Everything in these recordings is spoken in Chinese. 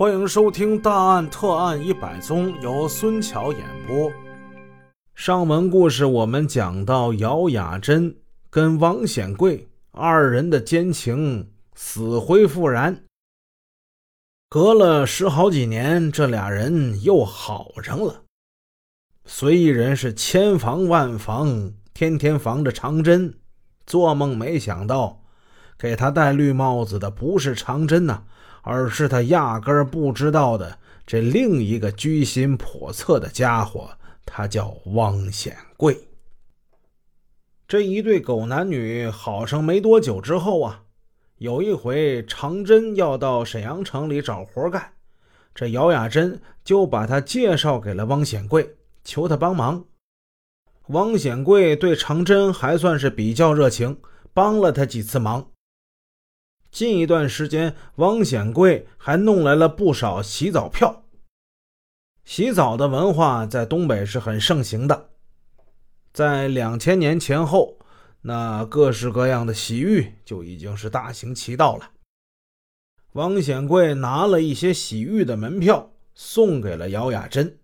欢迎收听《大案特案一百宗》，由孙桥演播。上文故事我们讲到，姚雅珍跟王显贵二人的奸情死灰复燃。隔了十好几年，这俩人又好上了。随意人是千防万防，天天防着长针，做梦没想到，给他戴绿帽子的不是长针呐。而是他压根儿不知道的这另一个居心叵测的家伙，他叫汪显贵。这一对狗男女好上没多久之后啊，有一回长真要到沈阳城里找活干，这姚雅珍就把他介绍给了汪显贵，求他帮忙。汪显贵对长真还算是比较热情，帮了他几次忙。近一段时间，汪显贵还弄来了不少洗澡票。洗澡的文化在东北是很盛行的，在两千年前后，那各式各样的洗浴就已经是大行其道了。汪显贵拿了一些洗浴的门票，送给了姚雅珍。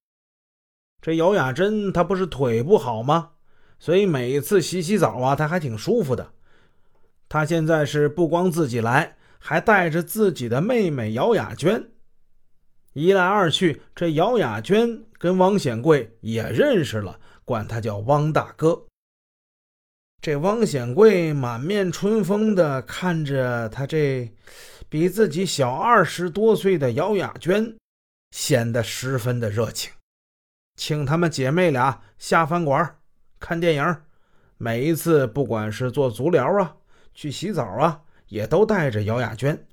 这姚雅珍她不是腿不好吗？所以每次洗洗澡啊，她还挺舒服的。他现在是不光自己来，还带着自己的妹妹姚雅娟。一来二去，这姚雅娟跟汪显贵也认识了，管他叫汪大哥。这汪显贵满面春风的看着他这比自己小二十多岁的姚雅娟，显得十分的热情，请他们姐妹俩下饭馆看电影。每一次，不管是做足疗啊。去洗澡啊，也都带着姚雅娟。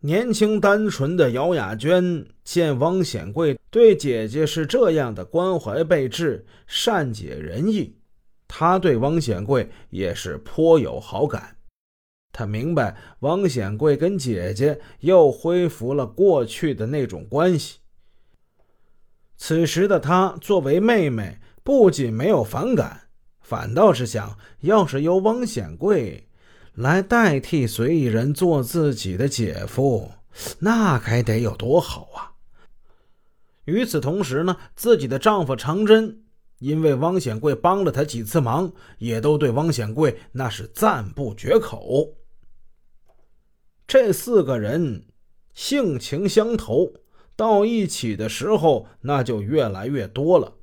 年轻单纯的姚雅娟见汪显贵对姐姐是这样的关怀备至、善解人意，她对汪显贵也是颇有好感。她明白汪显贵跟姐姐又恢复了过去的那种关系。此时的她作为妹妹，不仅没有反感。反倒是想，要是由汪显贵来代替随意人做自己的姐夫，那该得有多好啊！与此同时呢，自己的丈夫长真因为汪显贵帮了他几次忙，也都对汪显贵那是赞不绝口。这四个人性情相投，到一起的时候，那就越来越多了。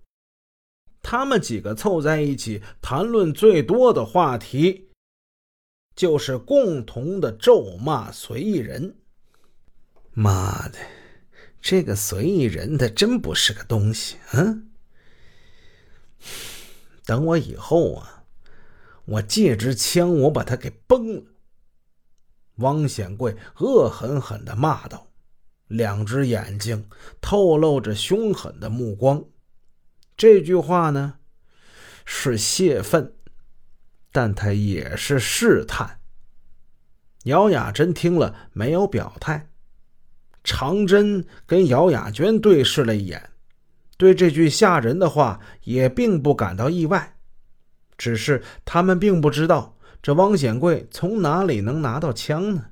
他们几个凑在一起谈论最多的话题，就是共同的咒骂随意人。妈的，这个随意人他真不是个东西！嗯，等我以后啊，我借支枪，我把他给崩了。汪显贵恶狠狠的骂道，两只眼睛透露着凶狠的目光。这句话呢，是泄愤，但他也是试探。姚雅珍听了没有表态，长真跟姚雅娟对视了一眼，对这句吓人的话也并不感到意外，只是他们并不知道这汪显贵从哪里能拿到枪呢。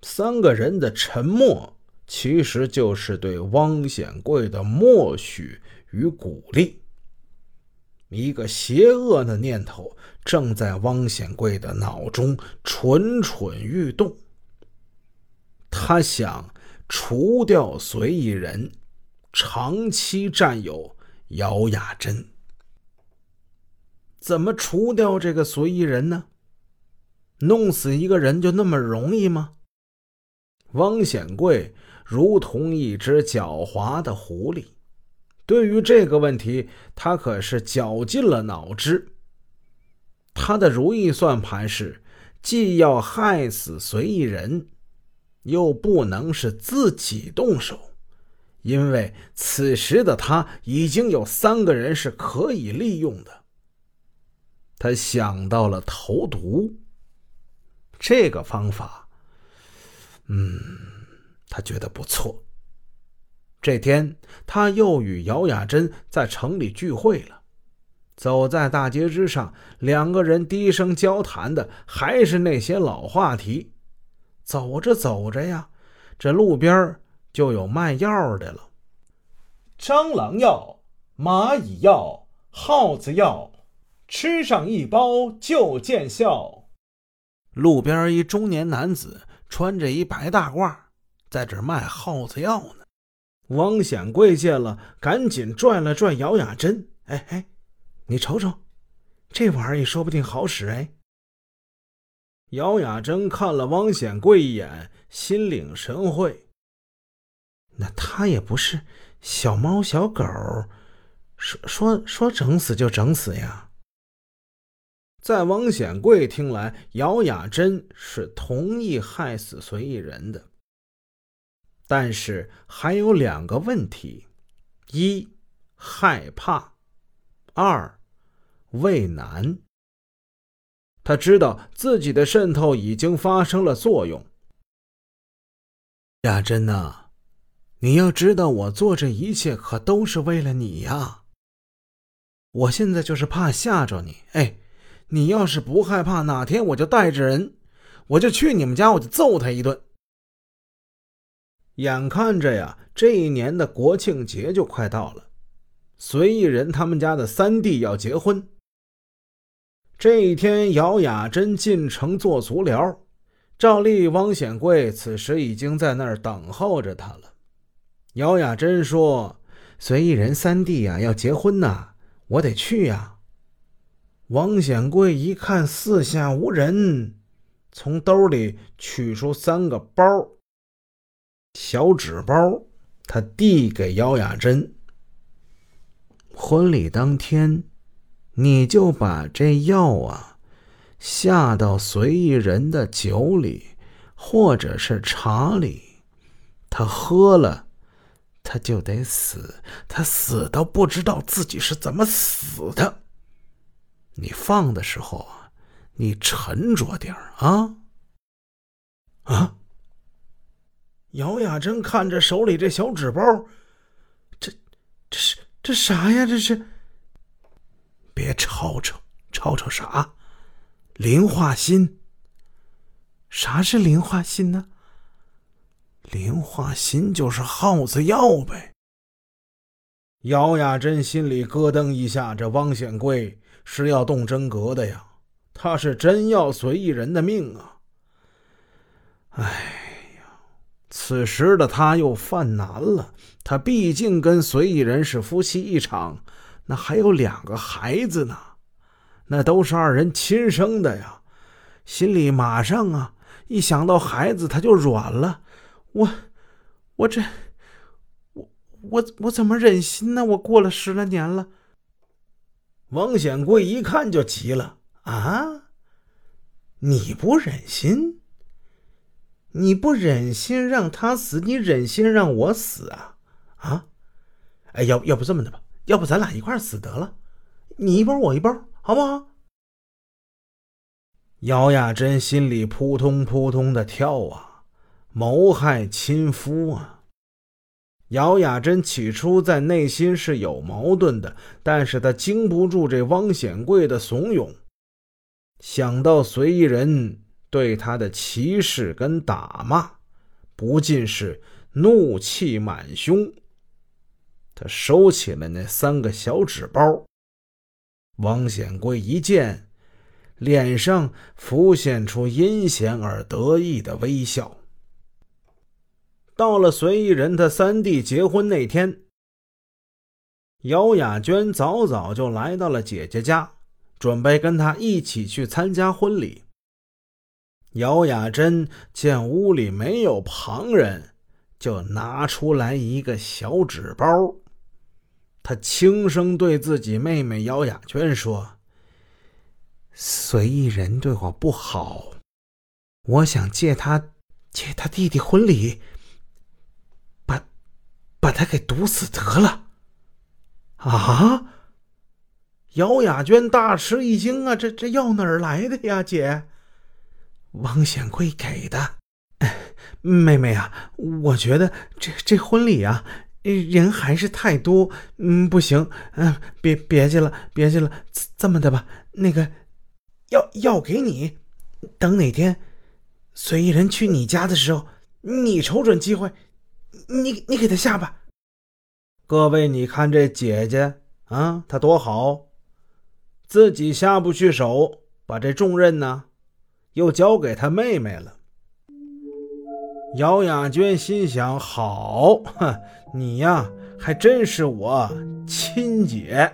三个人的沉默。其实就是对汪显贵的默许与鼓励。一个邪恶的念头正在汪显贵的脑中蠢蠢欲动。他想除掉随意人，长期占有姚雅珍。怎么除掉这个随意人呢？弄死一个人就那么容易吗？汪显贵。如同一只狡猾的狐狸，对于这个问题，他可是绞尽了脑汁。他的如意算盘是，既要害死随意人，又不能是自己动手，因为此时的他已经有三个人是可以利用的。他想到了投毒这个方法，嗯。他觉得不错。这天，他又与姚雅珍在城里聚会了。走在大街之上，两个人低声交谈的还是那些老话题。走着走着呀，这路边就有卖药的了。蟑螂药、蚂蚁药、耗子药，吃上一包就见效。路边一中年男子穿着一白大褂，在这卖耗子药呢。王显贵见了，赶紧拽了拽姚雅珍：“哎哎，你瞅瞅，这玩意儿也说不定好使哎。”姚雅珍看了汪显贵一眼，心领神会。那他也不是小猫小狗，说说说整死就整死呀。在汪显贵听来，姚雅珍是同意害死随意人的，但是还有两个问题：一害怕，二畏难。他知道自己的渗透已经发生了作用。雅珍呐，你要知道，我做这一切可都是为了你呀。我现在就是怕吓着你。哎，你要是不害怕，哪天我就带着人，我就去你们家，我就揍他一顿。眼看着呀，这一年的国庆节就快到了，随意人他们家的三弟要结婚。这一天，姚雅珍进城做足疗，照例汪显贵此时已经在那儿等候着他了。姚雅珍说：“随意人三弟呀要结婚呐，我得去呀。”汪显贵一看四下无人，从兜里取出三个包，小纸包，他递给姚雅珍。婚礼当天。你就把这药啊下到随意人的酒里，或者是茶里，他喝了，他就得死，他死都不知道自己是怎么死的。你放的时候啊，你沉着点啊！啊！姚雅珍看着手里这小纸包，这这是这啥呀？这是。别吵吵，吵吵啥？磷化锌。啥是磷化锌呢？磷化锌就是耗子药呗。姚雅珍心里咯噔一下，这汪显贵是要动真格的呀，他是真要随意人的命啊！哎，此时的他又犯难了，他毕竟跟随意人是夫妻一场。那还有两个孩子呢，那都是二人亲生的呀，心里马上啊，一想到孩子他就软了。我，我这，我我我怎么忍心呢？我过了十来年了。王显贵一看就急了啊！你不忍心？你不忍心让他死？你忍心让我死啊？啊？哎，要要不这么的吧？要不咱俩一块死得了，你一包我一包，好不好？姚雅珍心里扑通扑通的跳啊，谋害亲夫啊！姚雅珍起初在内心是有矛盾的，但是她经不住这汪显贵的怂恿，想到随意人对他的歧视跟打骂，不禁是怒气满胸。他收起了那三个小纸包。王显贵一见，脸上浮现出阴险而得意的微笑。到了随意人他三弟结婚那天，姚雅娟早早就来到了姐姐家，准备跟他一起去参加婚礼。姚雅珍见屋里没有旁人，就拿出来一个小纸包。他轻声对自己妹妹姚雅娟说：“随意人对我不好，我想借他借他弟弟婚礼，把把他给毒死得了。”啊！姚雅娟大吃一惊啊！这这药哪儿来的呀，姐？王显贵给的。妹妹啊，我觉得这这婚礼啊。人还是太多，嗯，不行，嗯，别别去了，别去了。这么的吧，那个，药药给你，等哪天随意人去你家的时候，你瞅准机会，你你给他下吧。各位，你看这姐姐啊，她多好，自己下不去手，把这重任呢，又交给他妹妹了。姚雅娟心想：好，哼，你呀，还真是我亲姐。